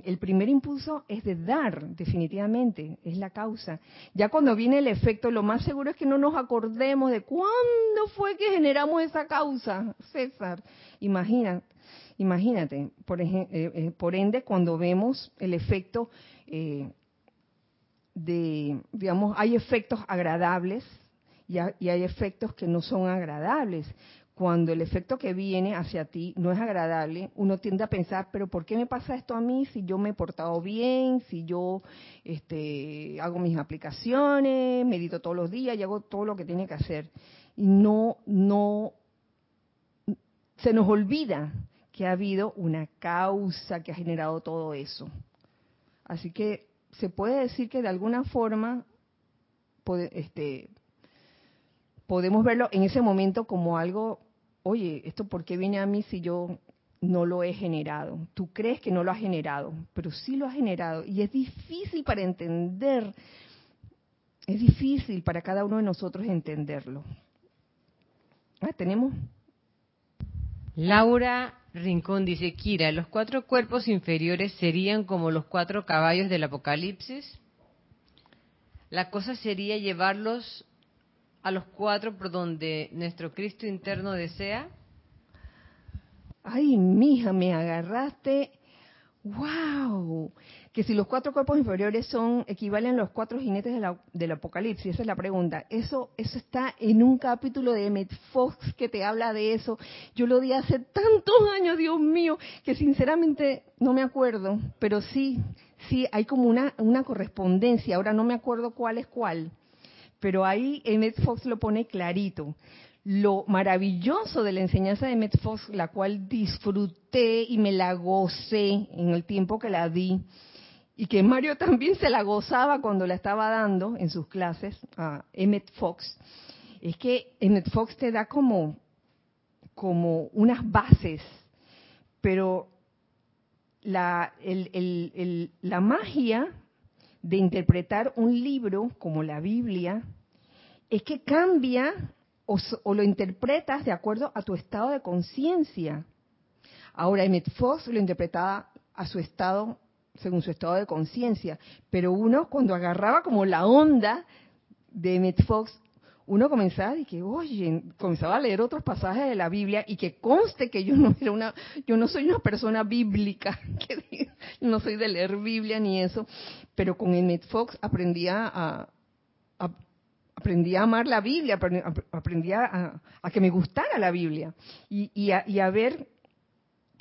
el primer impulso es de dar, definitivamente, es la causa. Ya cuando viene el efecto, lo más seguro es que no nos acordemos de cuándo fue que generamos esa causa, César. Imagina, imagínate, por, eh, eh, por ende, cuando vemos el efecto eh, de, digamos, hay efectos agradables y hay efectos que no son agradables cuando el efecto que viene hacia ti no es agradable, uno tiende a pensar, pero ¿por qué me pasa esto a mí si yo me he portado bien, si yo este, hago mis aplicaciones, medito todos los días y hago todo lo que tiene que hacer? Y no, no, se nos olvida que ha habido una causa que ha generado todo eso. Así que se puede decir que de alguna forma este, podemos verlo en ese momento como algo oye, ¿esto por qué viene a mí si yo no lo he generado? Tú crees que no lo has generado, pero sí lo has generado. Y es difícil para entender, es difícil para cada uno de nosotros entenderlo. Ah, tenemos. Laura Rincón dice, Kira, ¿los cuatro cuerpos inferiores serían como los cuatro caballos del Apocalipsis? La cosa sería llevarlos a los cuatro por donde nuestro Cristo interno desea? Ay, mija, me agarraste. ¡Wow! Que si los cuatro cuerpos inferiores son equivalen a los cuatro jinetes del Apocalipsis, esa es la pregunta. Eso, eso está en un capítulo de Emmett Fox que te habla de eso. Yo lo di hace tantos años, Dios mío, que sinceramente no me acuerdo, pero sí, sí, hay como una, una correspondencia. Ahora no me acuerdo cuál es cuál pero ahí Emmett Fox lo pone clarito. Lo maravilloso de la enseñanza de Emmett Fox, la cual disfruté y me la gocé en el tiempo que la di, y que Mario también se la gozaba cuando la estaba dando en sus clases a Emmett Fox, es que Emmett Fox te da como, como unas bases, pero la, la magia de interpretar un libro como la Biblia es que cambia o, lo interpretas de acuerdo a tu estado de conciencia. Ahora, Emmett Fox lo interpretaba a su estado, según su estado de conciencia, pero uno cuando agarraba como la onda de Emmett Fox, uno comenzaba y que, oye, comenzaba a leer otros pasajes de la Biblia y que conste que yo no era una, yo no soy una persona bíblica, que no soy de leer Biblia ni eso, pero con Emmett Fox aprendía a, aprendí a amar la Biblia, aprendí a, que me gustara la Biblia. Y, a, ver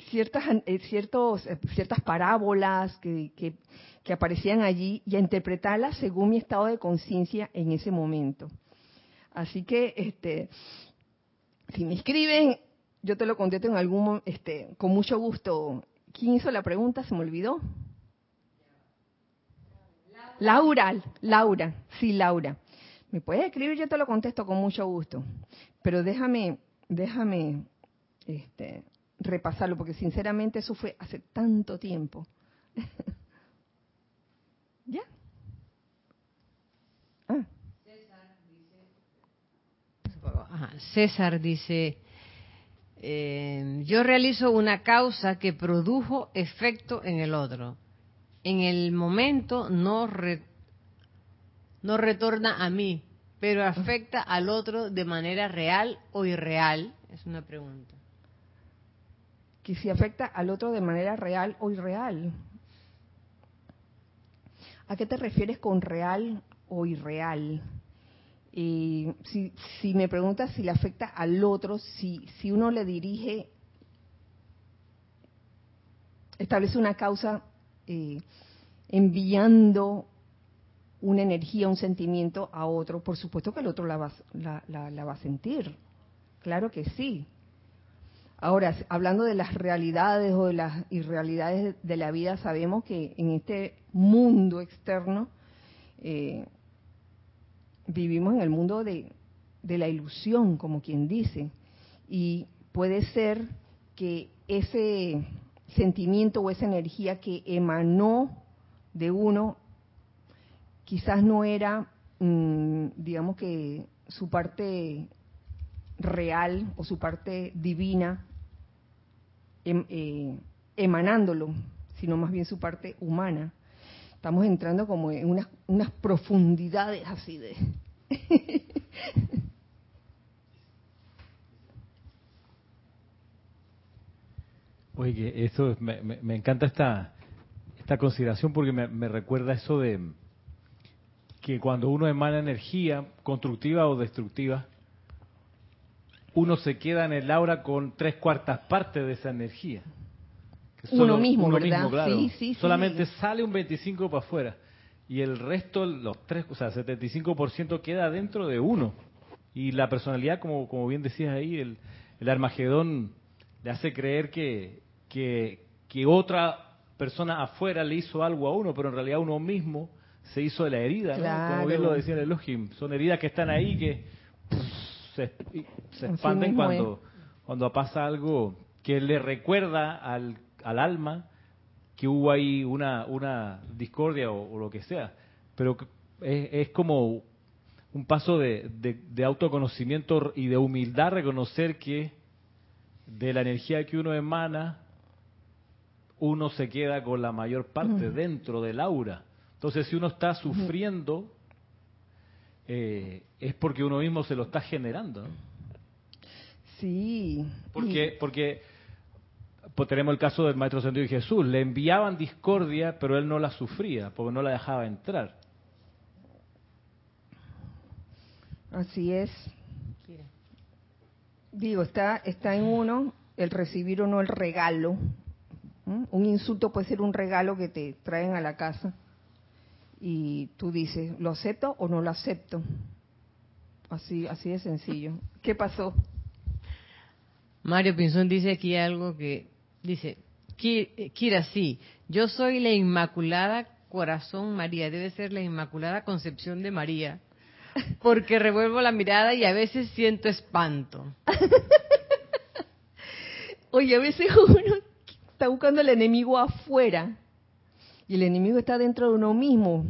ciertas, eh, ciertos, eh, ciertas parábolas que, que aparecían allí y a interpretarlas según mi estado de conciencia en ese momento. Así que, este, si me escriben, yo te lo contesto en algún, este, con mucho gusto. ¿Quién hizo la pregunta? Se me olvidó. Laura, Laura, sí, Laura. Me puedes escribir, yo te lo contesto con mucho gusto. Pero déjame, déjame este, repasarlo, porque sinceramente eso fue hace tanto tiempo. ¿Ya? Ah. César dice, eh, yo realizo una causa que produjo efecto en el otro. En el momento no, no retorna a mí, pero afecta al otro de manera real o irreal. Es una pregunta. Que si afecta al otro de manera real o irreal. ¿A qué te refieres con real o irreal? Y si, si me preguntas si le afecta al otro, si, si uno le dirige, establece una causa eh, enviando una energía, un sentimiento a otro, por supuesto que el otro la va, la, va a sentir. Claro que sí. Ahora, hablando de las realidades o de las irrealidades de la vida, sabemos que en este mundo externo eh, vivimos en el mundo de, de la ilusión, como quien dice, y puede ser que ese sentimiento o esa energía que emanó de uno quizás no era, mm, digamos que su parte real o su parte divina em, eh, emanándolo, sino más bien su parte humana. Estamos entrando como en unas, unas profundidades así de... Oye, eso me, me, encanta esta, esta consideración porque me, me recuerda eso de que cuando uno emana energía constructiva o destructiva, uno se queda en el aura con tres cuartas partes de esa energía. uno mismo, ¿verdad? sí, sí, Solamente sale un 25 para afuera y el resto, los tres, o sea, 75% queda dentro de uno. Y la personalidad, como, como bien decías ahí, el, el Armagedón le hace creer que, que, que otra persona afuera le hizo algo a uno, pero en realidad uno mismo se hizo de la herida, ¿no? Como bien lo decía el Elohim, son heridas que están ahí que se, se expanden cuando, cuando pasa algo que le recuerda al, al alma que hubo ahí una, una discordia o, lo que sea. Pero es, es como un paso de, de, autoconocimiento y de humildad reconocer que de la energía que uno emana, uno se queda con la mayor parte dentro del aura. Entonces, si uno está sufriendo, eh, es porque uno mismo se lo está generando. Sí. Porque, porque pues tenemos el caso del Maestro Sentido y Jesús. Le enviaban discordia, pero él no la sufría, porque no la dejaba entrar. Así es. Digo, está, está en uno el recibir o no el regalo. Un insulto puede ser un regalo que te traen a la casa y tú dices, ¿lo acepto o no lo acepto? Así, así de sencillo. ¿Qué pasó? Mario Pinzón dice aquí algo que dice, Kira, sí, yo soy la Inmaculada Corazón María, debe ser la Inmaculada Concepción de María, porque revuelvo la mirada y a veces siento espanto. Oye, a veces uno está buscando al enemigo afuera y el enemigo está dentro de uno mismo.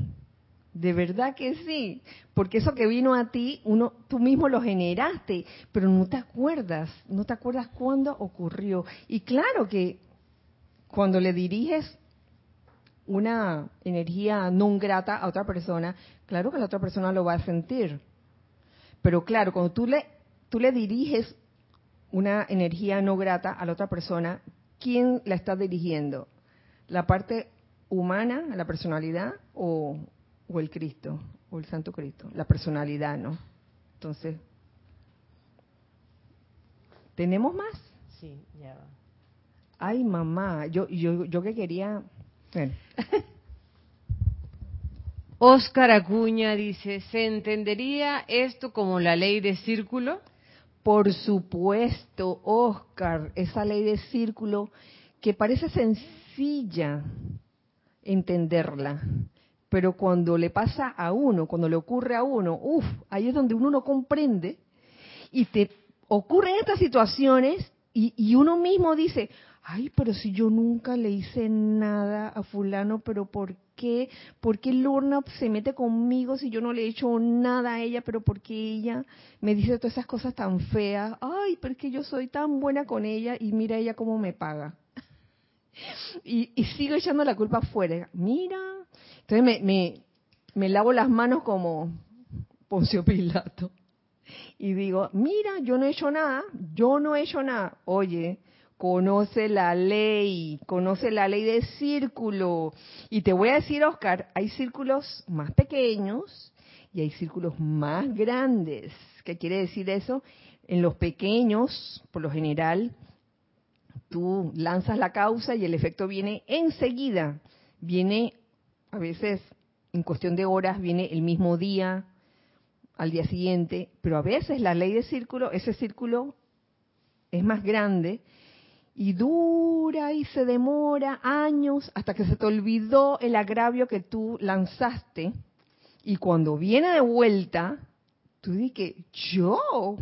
De verdad que sí, porque eso que vino a ti, uno, tú mismo lo generaste, pero no te acuerdas, no te acuerdas cuándo ocurrió. Y claro que cuando le diriges una energía no grata a otra persona, claro que la otra persona lo va a sentir. Pero claro, cuando tú le, tú le diriges una energía no grata a la otra persona, ¿quién la está dirigiendo? ¿La parte humana, la personalidad, o, o el Cristo, o el Santo Cristo, la personalidad, ¿no? Entonces, ¿tenemos más? Sí, ya va. Ay, mamá, yo, yo, yo que quería... Bueno. Oscar Acuña dice, ¿se entendería esto como la ley de círculo? Por supuesto, Oscar, esa ley de círculo que parece sencilla entenderla, pero cuando le pasa a uno, cuando le ocurre a uno, uff, ahí es donde uno no comprende y te ocurren estas situaciones y, y, uno mismo dice, ay, pero si yo nunca le hice nada a fulano, pero ¿por qué? ¿Por qué Lorna se mete conmigo si yo no le he hecho nada a ella, pero por qué ella me dice todas esas cosas tan feas? Ay, pero es que yo soy tan buena con ella y mira ella cómo me paga. Y, y sigo echando la culpa afuera. Mira, entonces me, me, me lavo las manos como Poncio Pilato. Y digo, mira, yo no he hecho nada, yo no he hecho nada. Oye, conoce la ley, conoce la ley de círculo. Y te voy a decir, Oscar, hay círculos más pequeños y hay círculos más grandes. ¿Qué quiere decir eso? En los pequeños, por lo general, tú lanzas la causa y el efecto viene enseguida. Viene a veces en cuestión de horas, viene el mismo día, al día siguiente, pero a veces la ley de círculo, ese círculo es más grande y dura y se demora años hasta que se te olvidó el agravio que tú lanzaste y cuando viene de vuelta, tú dices, yo,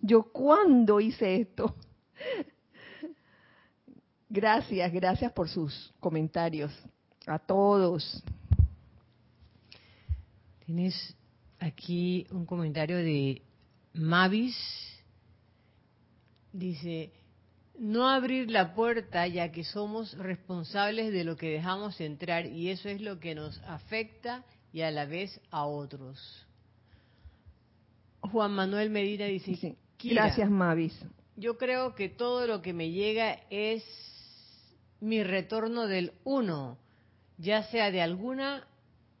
yo cuándo hice esto. Gracias, gracias por sus comentarios. A todos. Tienes aquí un comentario de Mavis. Dice, no abrir la puerta ya que somos responsables de lo que dejamos entrar y eso es lo que nos afecta y a la vez a otros. Juan Manuel Medina dice, gracias Mavis. Yo creo que todo lo que me llega es mi retorno del uno, ya sea de alguna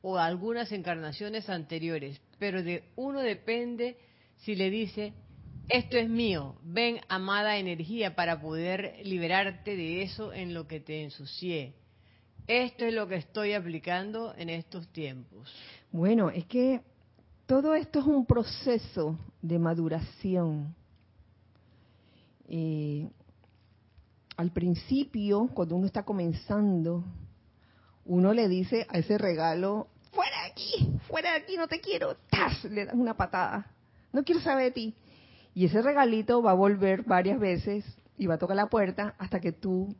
o algunas encarnaciones anteriores, pero de uno depende si le dice, esto es mío, ven amada energía para poder liberarte de eso en lo que te ensucié. Esto es lo que estoy aplicando en estos tiempos. Bueno, es que todo esto es un proceso de maduración. Eh, al principio, cuando uno está comenzando, uno le dice a ese regalo, fuera de aquí, fuera de aquí, no te quiero, ¡Tas! le das una patada, no quiero saber de ti. Y ese regalito va a volver varias veces y va a tocar la puerta hasta que tú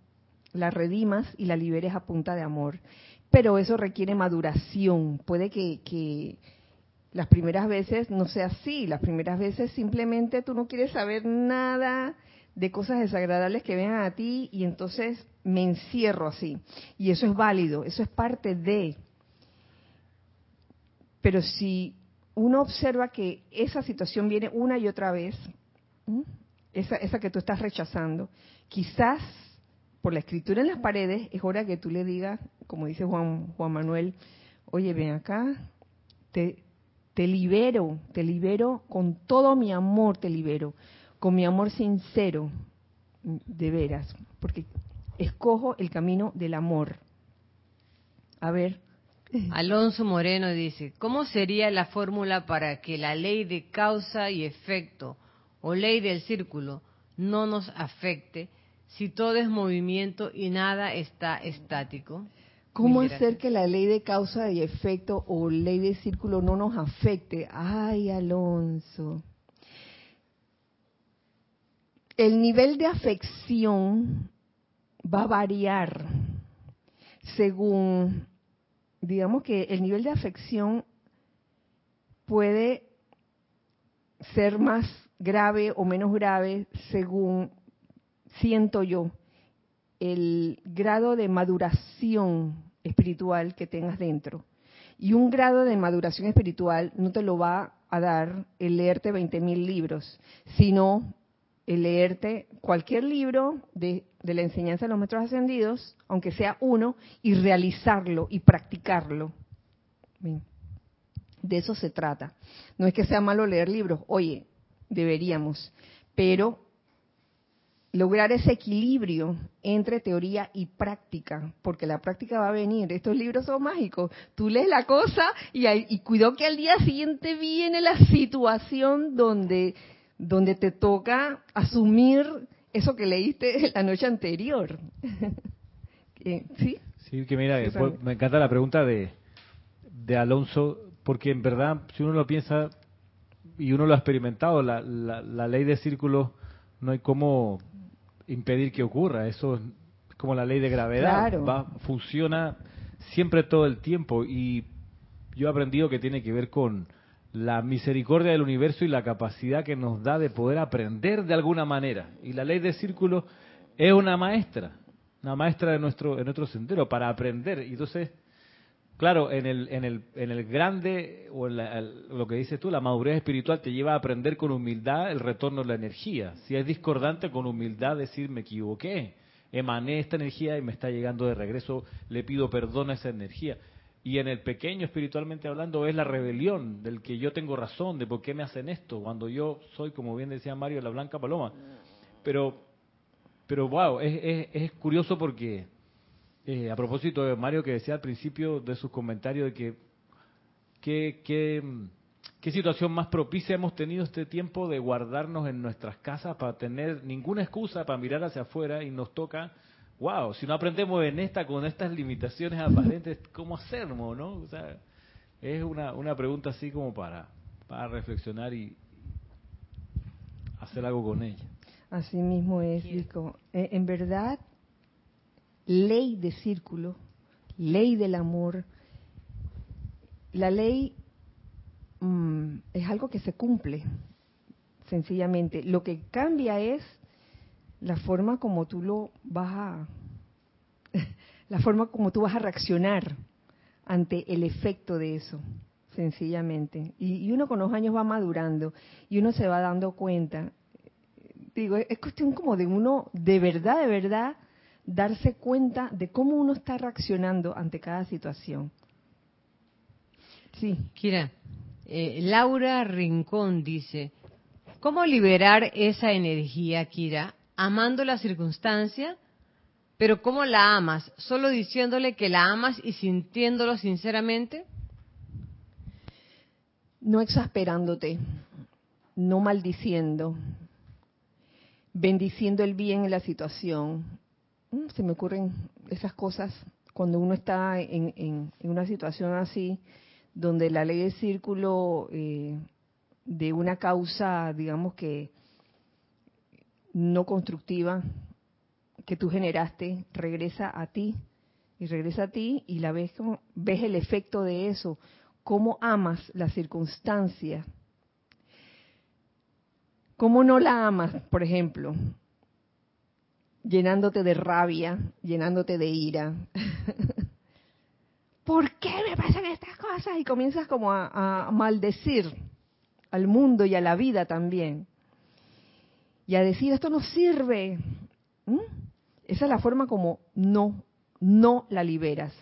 la redimas y la liberes a punta de amor. Pero eso requiere maduración. Puede que, que las primeras veces no sea así. Las primeras veces simplemente tú no quieres saber nada de cosas desagradables que vengan a ti y entonces me encierro así. Y eso es válido, eso es parte de. Pero si uno observa que esa situación viene una y otra vez, esa, esa que tú estás rechazando, quizás por la escritura en las paredes, es hora que tú le digas, como dice Juan, Juan Manuel, oye, ven acá, te, te libero, te libero con todo mi amor, te libero, con mi amor sincero, de veras, porque escojo el camino del amor. A ver. Alonso Moreno dice, ¿cómo sería la fórmula para que la ley de causa y efecto o ley del círculo no nos afecte si todo es movimiento y nada está estático? ¿Cómo hacer que la ley de causa y efecto o ley de círculo no nos afecte? Ay, Alonso. El nivel de afección va a variar según, digamos que el nivel de afección puede ser más grave o menos grave según siento yo, el grado de maduración espiritual que tengas dentro. Y un grado de maduración espiritual no te lo va a dar el leerte 20.000 libros, sino leerte cualquier libro de, la enseñanza de los maestros ascendidos, aunque sea uno, y realizarlo y practicarlo. De eso se trata. No es que sea malo leer libros, oye, deberíamos, pero lograr ese equilibrio entre teoría y práctica, porque la práctica va a venir. Estos libros son mágicos. Tú lees la cosa y, y cuidado que al día siguiente viene la situación donde, donde te toca asumir eso que leíste la noche anterior. ¿Sí? Sí, que mira, me encanta la pregunta de, de Alonso, porque en verdad, si uno lo piensa y uno lo ha experimentado, la, la, la ley de círculo no hay cómo impedir que ocurra. Eso es como la ley de gravedad. Va, funciona siempre todo el tiempo. Y yo he aprendido que tiene que ver con la misericordia del universo y la capacidad que nos da de poder aprender de alguna manera. Y la ley de círculo es una maestra, una maestra de nuestro, de nuestro sendero para aprender. Y entonces, claro, en el, en el, en el grande, o en lo que dices tú, la madurez espiritual te lleva a aprender con humildad el retorno de la energía. Si es discordante, con humildad decir me equivoqué, emané esta energía y me está llegando de regreso, le pido perdón a esa energía. Y en el pequeño, espiritualmente hablando, es la rebelión del que yo tengo razón, de por qué me hacen esto, cuando yo soy, como bien decía Mario, la blanca paloma. Pero, pero wow, es, es, es curioso porque, eh, a propósito de Mario que decía al principio de sus comentarios de que, que, ¿Qué situación más propicia hemos tenido este tiempo de guardarnos en nuestras casas para tener ninguna excusa para mirar hacia afuera y nos toca, wow, si no aprendemos en esta con estas limitaciones aparentes, ¿cómo hacerlo, no? O sea, es una, una pregunta así como para, para reflexionar y hacer algo con ella. Así mismo es, Rico. Eh, en verdad, ley de círculo, ley del amor, la ley mm, es algo que se cumple, sencillamente. Lo que cambia es la forma como tú lo vas a, la forma como tú vas a reaccionar ante el efecto de eso, sencillamente. Y, uno con los años va madurando y uno se va dando cuenta. Digo, es cuestión como de uno, de verdad, de verdad, darse cuenta de cómo uno está reaccionando ante cada situación. Sí. Kira, eh, Laura Rincón dice, ¿cómo liberar esa energía, Kira, amando la circunstancia? Pero ¿cómo la amas? ¿Solo diciéndole que la amas y sintiéndolo sinceramente? No exasperándote, no maldiciendo, bendiciendo el bien en la situación. Mm, se me ocurren esas cosas cuando uno está en, en una situación así, donde la ley del círculo eh, de una causa, digamos que no constructiva, que tú generaste, regresa a ti y regresa a ti y la ves como ves el efecto de eso, cómo amas la circunstancia, cómo no la amas, por ejemplo, llenándote de rabia, llenándote de ira, ¿por qué me pasan estas cosas? Y comienzas como a, maldecir al mundo y a la vida también. Y a decir, esto no sirve. Esa es la forma como no, no la liberas.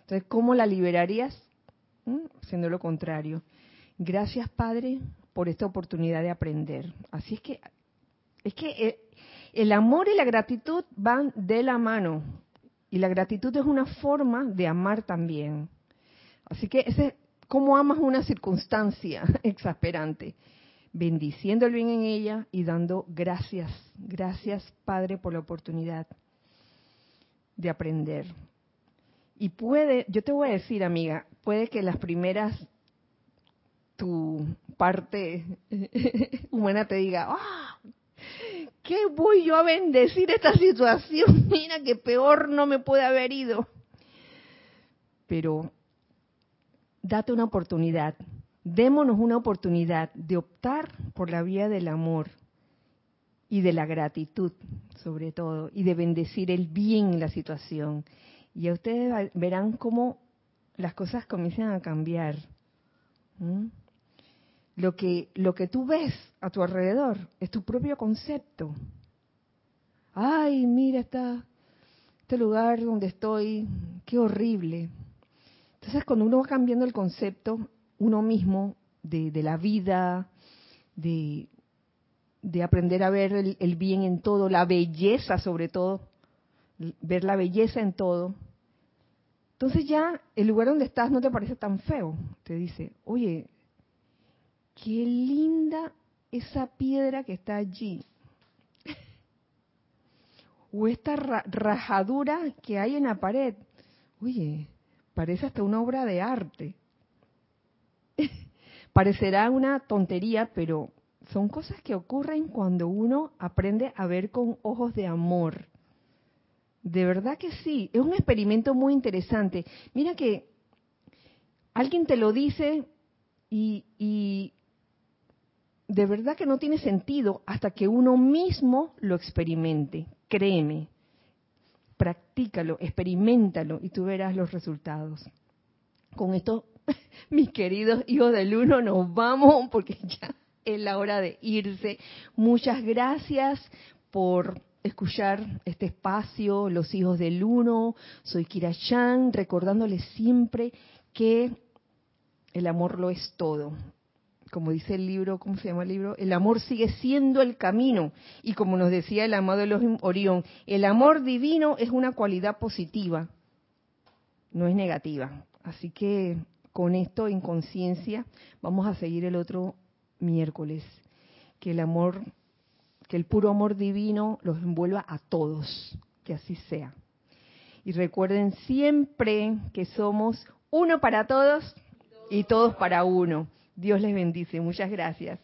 Entonces, ¿cómo la liberarías? ¿Mm? Haciendo lo contrario. Gracias, Padre, por esta oportunidad de aprender. Así es que, es que eh, el amor y la gratitud van de la mano. Y la gratitud es una forma de amar también. Así que ese, ¿cómo amas una circunstancia exasperante? Bendiciendo el bien en ella y dando gracias. Gracias, Padre, por la oportunidad de aprender. Y puede, yo te voy a decir, amiga, puede que las primeras, tu parte humana te diga, ¡ah! ¿qué voy yo a bendecir esta situación? Mira que peor no me puede haber ido. Pero date una oportunidad, démonos una oportunidad de optar por la vía del amor y de la gratitud, sobre todo, y de bendecir el bien en la situación. Y ustedes verán cómo las cosas comienzan a cambiar lo que, lo que tú ves a tu alrededor es tu propio concepto. Ay, mira esta, este lugar donde estoy, qué horrible. Entonces, cuando uno va cambiando el concepto, uno mismo, de, la vida, de, de, aprender a ver el bien en todo, la belleza sobre todo, ver la belleza en todo, entonces ya el lugar donde estás no te parece tan feo. Te dice, oye, qué linda esa piedra que está allí. O esta rajadura que hay en la pared. Oye, parece hasta una obra de arte. Parecerá una tontería, pero son cosas que ocurren cuando uno aprende a ver con ojos de amor. De verdad que sí, es un experimento muy interesante. Mira que alguien te lo dice y, y de verdad que no tiene sentido hasta que uno mismo lo experimente. Créeme, practícalo, experimentalo y tú verás los resultados. Con esto, mis queridos hijos del uno, nos vamos porque ya es la hora de irse. Muchas gracias por escuchar este espacio, los hijos del uno. Soy Kira Chan, recordándoles siempre que el amor lo es todo como dice el libro, ¿cómo se llama el libro? El amor sigue siendo el camino. Y como nos decía el amado Elohim Orión, el amor divino es una cualidad positiva, no es negativa. Así que con esto en conciencia, vamos a seguir el otro miércoles. Que el amor, que el puro amor divino los envuelva a todos, que así sea. Y recuerden siempre que somos uno para todos y todos para uno. Dios les bendice. Muchas gracias.